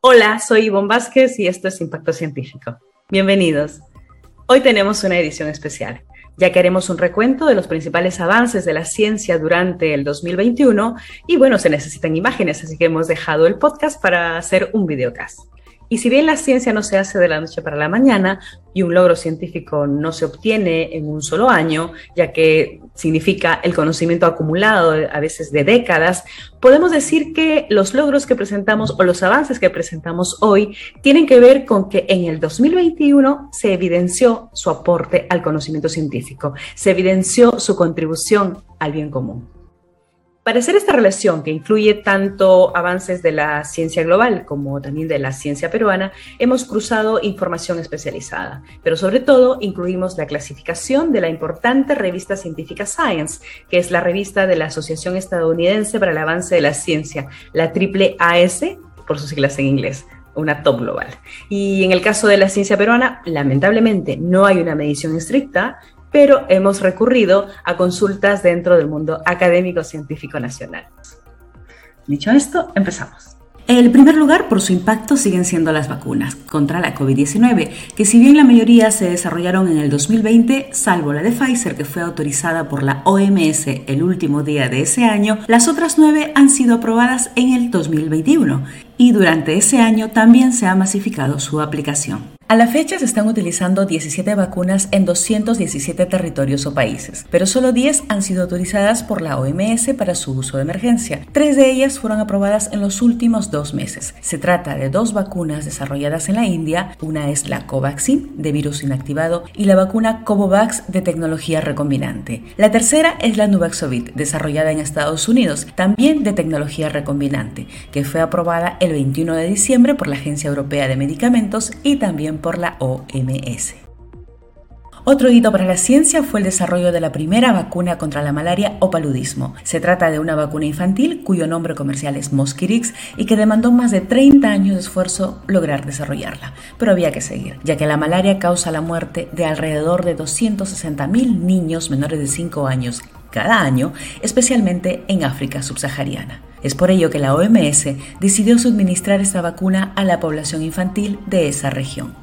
Hola, soy Ivonne Vázquez y esto es Impacto Científico. Bienvenidos. Hoy tenemos una edición especial, ya que haremos un recuento de los principales avances de la ciencia durante el 2021 y bueno, se necesitan imágenes, así que hemos dejado el podcast para hacer un videocast. Y si bien la ciencia no se hace de la noche para la mañana y un logro científico no se obtiene en un solo año, ya que significa el conocimiento acumulado a veces de décadas, podemos decir que los logros que presentamos o los avances que presentamos hoy tienen que ver con que en el 2021 se evidenció su aporte al conocimiento científico, se evidenció su contribución al bien común. Para hacer esta relación que incluye tanto avances de la ciencia global como también de la ciencia peruana, hemos cruzado información especializada, pero sobre todo incluimos la clasificación de la importante revista científica Science, que es la revista de la Asociación Estadounidense para el Avance de la Ciencia, la triple AS, por sus siglas en inglés una top global. Y en el caso de la ciencia peruana, lamentablemente no hay una medición estricta, pero hemos recurrido a consultas dentro del mundo académico científico nacional. Dicho esto, empezamos. El primer lugar por su impacto siguen siendo las vacunas contra la COVID-19, que si bien la mayoría se desarrollaron en el 2020, salvo la de Pfizer que fue autorizada por la OMS el último día de ese año, las otras nueve han sido aprobadas en el 2021 y durante ese año también se ha masificado su aplicación. A la fecha se están utilizando 17 vacunas en 217 territorios o países, pero solo 10 han sido autorizadas por la OMS para su uso de emergencia. Tres de ellas fueron aprobadas en los últimos dos meses. Se trata de dos vacunas desarrolladas en la India, una es la Covaxin de virus inactivado y la vacuna Covovax de tecnología recombinante. La tercera es la Nuvaxovid, desarrollada en Estados Unidos, también de tecnología recombinante, que fue aprobada el 21 de diciembre por la Agencia Europea de Medicamentos y también por la OMS. Otro hito para la ciencia fue el desarrollo de la primera vacuna contra la malaria o paludismo. Se trata de una vacuna infantil cuyo nombre comercial es Mosquirix y que demandó más de 30 años de esfuerzo lograr desarrollarla. Pero había que seguir, ya que la malaria causa la muerte de alrededor de 260.000 niños menores de 5 años cada año, especialmente en África subsahariana. Es por ello que la OMS decidió suministrar esta vacuna a la población infantil de esa región.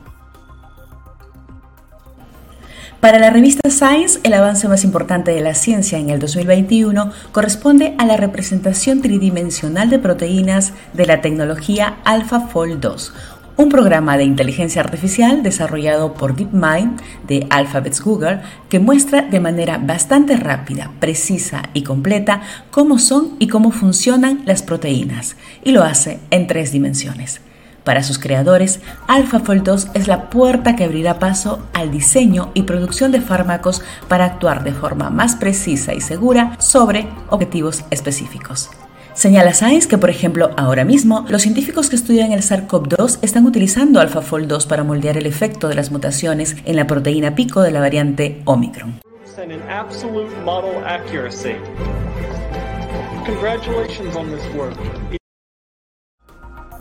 Para la revista Science, el avance más importante de la ciencia en el 2021 corresponde a la representación tridimensional de proteínas de la tecnología AlphaFold 2, un programa de inteligencia artificial desarrollado por DeepMind de Alphabet's Google que muestra de manera bastante rápida, precisa y completa cómo son y cómo funcionan las proteínas, y lo hace en tres dimensiones. Para sus creadores, AlphaFold 2 es la puerta que abrirá paso al diseño y producción de fármacos para actuar de forma más precisa y segura sobre objetivos específicos. Señala Science que, por ejemplo, ahora mismo, los científicos que estudian el SARS-CoV-2 están utilizando AlphaFold 2 para moldear el efecto de las mutaciones en la proteína pico de la variante Omicron.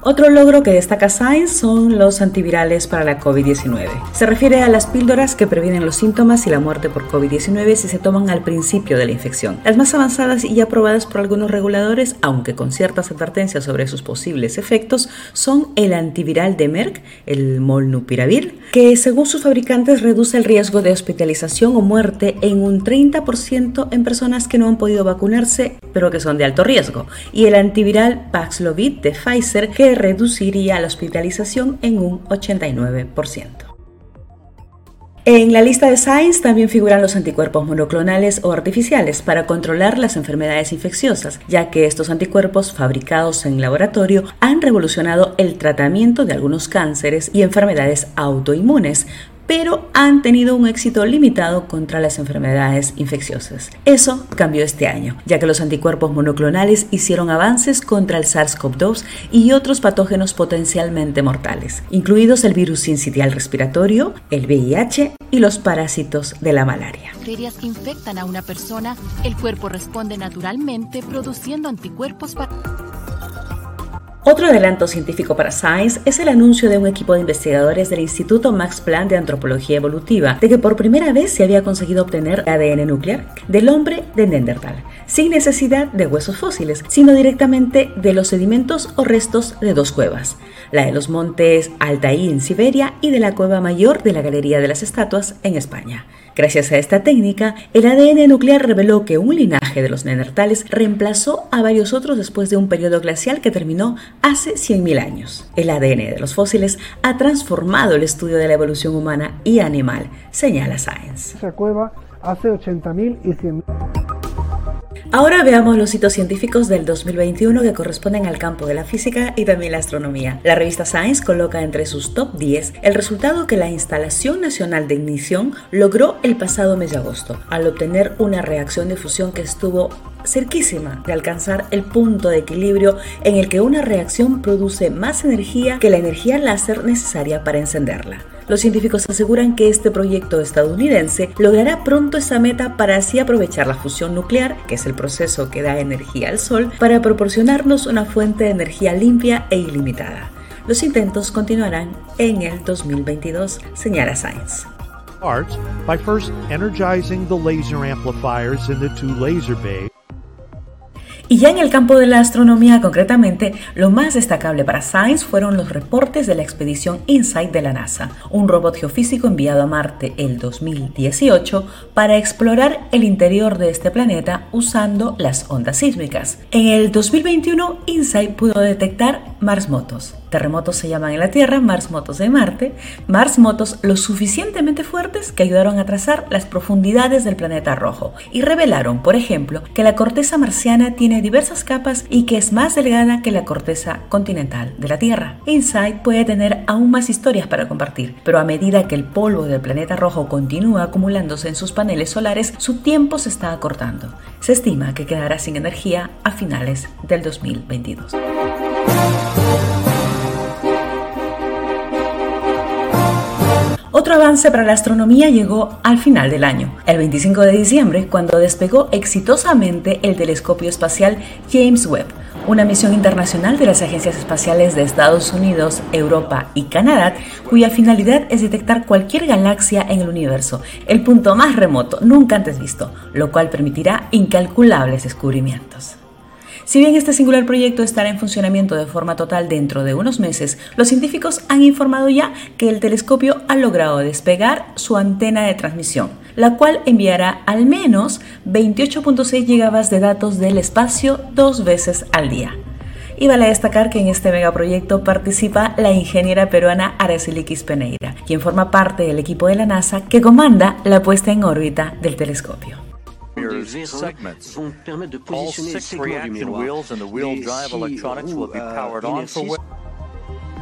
Otro logro que destaca Science son los antivirales para la COVID-19. Se refiere a las píldoras que previenen los síntomas y la muerte por COVID-19 si se toman al principio de la infección. Las más avanzadas y aprobadas por algunos reguladores, aunque con ciertas advertencias sobre sus posibles efectos, son el antiviral de Merck, el Molnupiravir, que según sus fabricantes reduce el riesgo de hospitalización o muerte en un 30% en personas que no han podido vacunarse pero que son de alto riesgo, y el antiviral Paxlovid de Pfizer que reduciría la hospitalización en un 89%. En la lista de Science también figuran los anticuerpos monoclonales o artificiales para controlar las enfermedades infecciosas, ya que estos anticuerpos fabricados en laboratorio han revolucionado el tratamiento de algunos cánceres y enfermedades autoinmunes, pero han tenido un éxito limitado contra las enfermedades infecciosas. Eso cambió este año, ya que los anticuerpos monoclonales hicieron avances contra el SARS-CoV-2 y otros patógenos potencialmente mortales, incluidos el virus sincitial respiratorio, el VIH y los parásitos de la malaria. Bacterias que infectan a una persona, el cuerpo responde naturalmente produciendo anticuerpos para Otro adelanto científico para Science es el anuncio de un equipo de investigadores del Instituto Max Planck de Antropología Evolutiva de que por primera vez se había conseguido obtener ADN nuclear del hombre de Neandertal, sin necesidad de huesos fósiles, sino directamente de los sedimentos o restos de dos cuevas, la de los montes Altaí en Siberia y de la cueva mayor de la Galería de las Estatuas en España. Gracias a esta técnica, el ADN nuclear reveló que un linaje de los neandertales reemplazó a varios otros después de un periodo glacial que terminó hace 100.000 años. El ADN de los fósiles ha transformado el estudio de la evolución humana y animal, señala Science. Esa cueva hace 80.000 y 100.000 Ahora veamos los hitos científicos del 2021 que corresponden al campo de la física y también la astronomía. La revista Science coloca entre sus top 10 el resultado que la Instalación Nacional de Ignición logró el pasado mes de agosto, al obtener una reacción de fusión que estuvo cerquísima de alcanzar el punto de equilibrio en el que una reacción produce más energía que la energía láser necesaria para encenderla. Los científicos aseguran que este proyecto estadounidense logrará pronto esa meta para así aprovechar la fusión nuclear, que es el proceso que da energía al Sol, para proporcionarnos una fuente de energía limpia e ilimitada. Los intentos continuarán en el 2022, señala Science. by first energizing the laser amplifiers in the two laser bays. Y ya en el campo de la astronomía concretamente, lo más destacable para Science fueron los reportes de la expedición InSight de la NASA, un robot geofísico enviado a Marte el 2018 para explorar el interior de este planeta usando las ondas sísmicas. En el 2021, InSight pudo detectar Mars Motos, terremotos se llaman en la Tierra, Mars Motos de Marte, Mars Motos lo suficientemente fuertes que ayudaron a trazar las profundidades del planeta rojo y revelaron, por ejemplo, que la corteza marciana tiene diversas capas y que es más delgada que la corteza continental de la Tierra. Insight puede tener aún más historias para compartir, pero a medida que el polvo del planeta rojo continúa acumulándose en sus paneles solares, su tiempo se está acortando. Se estima que quedará sin energía a finales del 2022. Otro avance para la astronomía llegó al final del año, el 25 de diciembre, cuando despegó exitosamente el telescopio espacial James Webb, una misión internacional de las agencias espaciales de Estados Unidos, Europa y Canadá, cuya finalidad es detectar cualquier galaxia en el universo, el punto más remoto nunca antes visto, lo cual permitirá incalculables descubrimientos. Si bien este singular proyecto estará en funcionamiento de forma total dentro de unos meses, los científicos han informado ya que el telescopio ha logrado despegar su antena de transmisión, la cual enviará al menos 28.6 GB de datos del espacio dos veces al día. Y vale destacar que en este megaproyecto participa la ingeniera peruana Araceli Peneira, quien forma parte del equipo de la NASA que comanda la puesta en órbita del telescopio.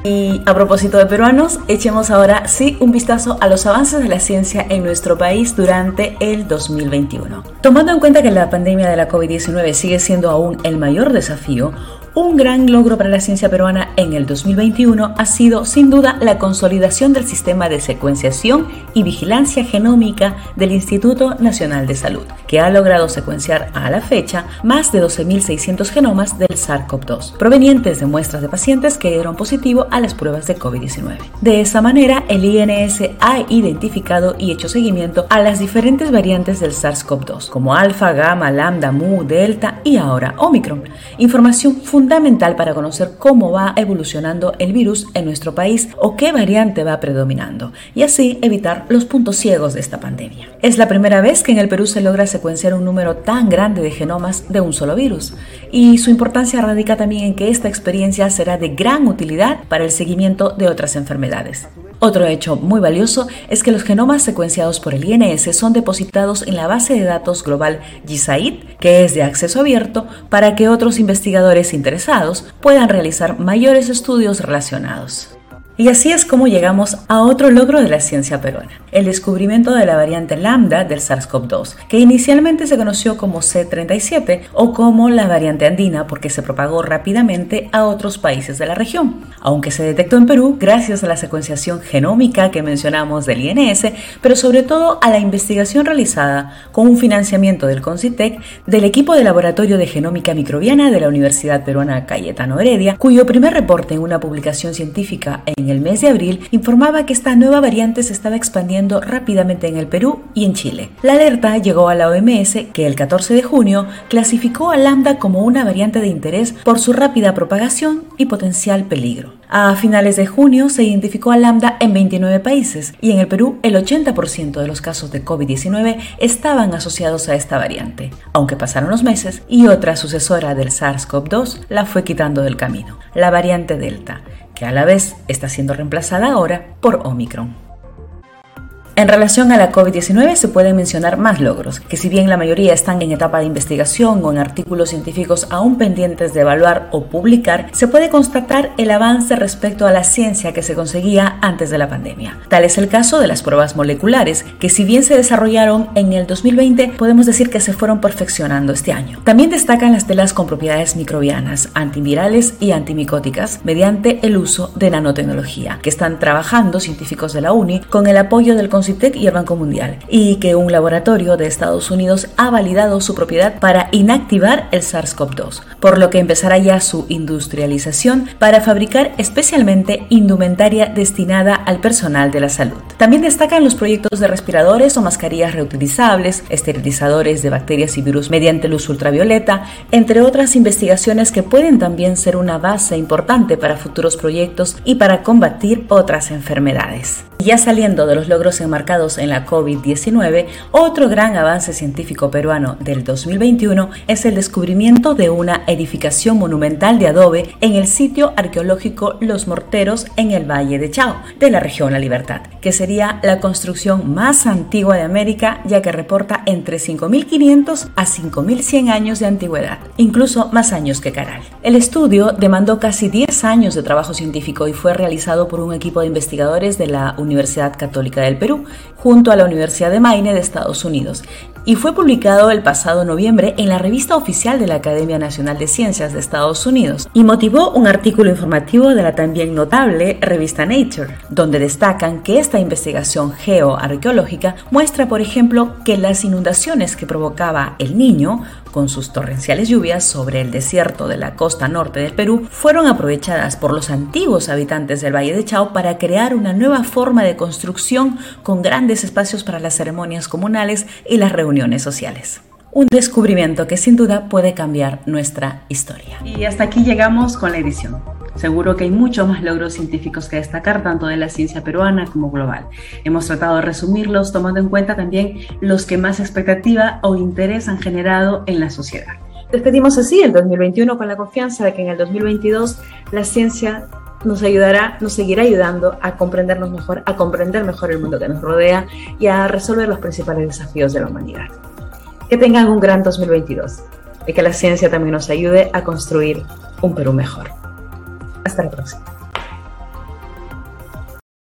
Y a propósito de peruanos, echemos ahora sí un vistazo a los avances de la ciencia en nuestro país durante el 2021. Tomando en cuenta que la pandemia de la COVID-19 sigue siendo aún el mayor desafío, un gran logro para la ciencia peruana en el 2021 ha sido sin duda la consolidación del sistema de secuenciación y vigilancia genómica del Instituto Nacional de Salud, que ha logrado secuenciar a la fecha más de 12.600 genomas del SARS-CoV-2, provenientes de muestras de pacientes que dieron positivo a las pruebas de COVID-19. De esa manera, el INS ha identificado y hecho seguimiento a las diferentes variantes del SARS-CoV-2, como alfa, gamma, lambda, mu, delta y ahora Omicron. Información fundamental fundamental para conocer cómo va evolucionando el virus en nuestro país o qué variante va predominando y así evitar los puntos ciegos de esta pandemia. Es la primera vez que en el Perú se logra secuenciar un número tan grande de genomas de un solo virus y su importancia radica también en que esta experiencia será de gran utilidad para el seguimiento de otras enfermedades. Otro hecho muy valioso es que los genomas secuenciados por el INS son depositados en la base de datos global GISAID, que es de acceso abierto, para que otros investigadores interesados puedan realizar mayores estudios relacionados. Y así es como llegamos a otro logro de la ciencia peruana, el descubrimiento de la variante lambda del SARS-CoV-2, que inicialmente se conoció como C37 o como la variante andina porque se propagó rápidamente a otros países de la región. Aunque se detectó en Perú gracias a la secuenciación genómica que mencionamos del INS, pero sobre todo a la investigación realizada con un financiamiento del CONCITEC del equipo de laboratorio de genómica microbiana de la Universidad Peruana Cayetano Heredia, cuyo primer reporte en una publicación científica en en el mes de abril informaba que esta nueva variante se estaba expandiendo rápidamente en el Perú y en Chile. La alerta llegó a la OMS que el 14 de junio clasificó a lambda como una variante de interés por su rápida propagación y potencial peligro. A finales de junio se identificó a lambda en 29 países y en el Perú el 80% de los casos de COVID-19 estaban asociados a esta variante, aunque pasaron los meses y otra sucesora del SARS-CoV-2 la fue quitando del camino, la variante Delta que a la vez está siendo reemplazada ahora por Omicron. En relación a la COVID-19 se pueden mencionar más logros, que si bien la mayoría están en etapa de investigación o en artículos científicos aún pendientes de evaluar o publicar, se puede constatar el avance respecto a la ciencia que se conseguía antes de la pandemia. Tal es el caso de las pruebas moleculares, que si bien se desarrollaron en el 2020, podemos decir que se fueron perfeccionando este año. También destacan las telas con propiedades microbianas, antivirales y antimicóticas mediante el uso de nanotecnología, que están trabajando científicos de la UNI con el apoyo del Consejo y el Banco Mundial, y que un laboratorio de Estados Unidos ha validado su propiedad para inactivar el SARS-CoV-2, por lo que empezará ya su industrialización para fabricar especialmente indumentaria destinada al personal de la salud. También destacan los proyectos de respiradores o mascarillas reutilizables, esterilizadores de bacterias y virus mediante luz ultravioleta, entre otras investigaciones que pueden también ser una base importante para futuros proyectos y para combatir otras enfermedades. Ya saliendo de los logros enmarcados en la COVID-19, otro gran avance científico peruano del 2021 es el descubrimiento de una edificación monumental de adobe en el sitio arqueológico Los Morteros en el Valle de Chao, de la región La Libertad, que sería la construcción más antigua de América ya que reporta entre 5.500 a 5.100 años de antigüedad, incluso más años que Caral. El estudio demandó casi 10 años de trabajo científico y fue realizado por un equipo de investigadores de la Universidad Católica del Perú, junto a la Universidad de Maine de Estados Unidos, y fue publicado el pasado noviembre en la revista oficial de la Academia Nacional de Ciencias de Estados Unidos y motivó un artículo informativo de la también notable revista Nature, donde destacan que esta investigación geoarqueológica muestra, por ejemplo, que las inundaciones que provocaba el niño con sus torrenciales lluvias sobre el desierto de la costa norte del Perú fueron aprovechadas por los antiguos habitantes del Valle de Chao para crear una nueva forma de construcción con grandes espacios para las ceremonias comunales y las reuniones sociales. Un descubrimiento que sin duda puede cambiar nuestra historia. Y hasta aquí llegamos con la edición. Seguro que hay muchos más logros científicos que destacar, tanto de la ciencia peruana como global. Hemos tratado de resumirlos tomando en cuenta también los que más expectativa o interés han generado en la sociedad. Despedimos así el 2021 con la confianza de que en el 2022 la ciencia nos ayudará, nos seguirá ayudando a comprendernos mejor, a comprender mejor el mundo que nos rodea y a resolver los principales desafíos de la humanidad. Que tengan un gran 2022 y que la ciencia también nos ayude a construir un Perú mejor. Hasta la próxima.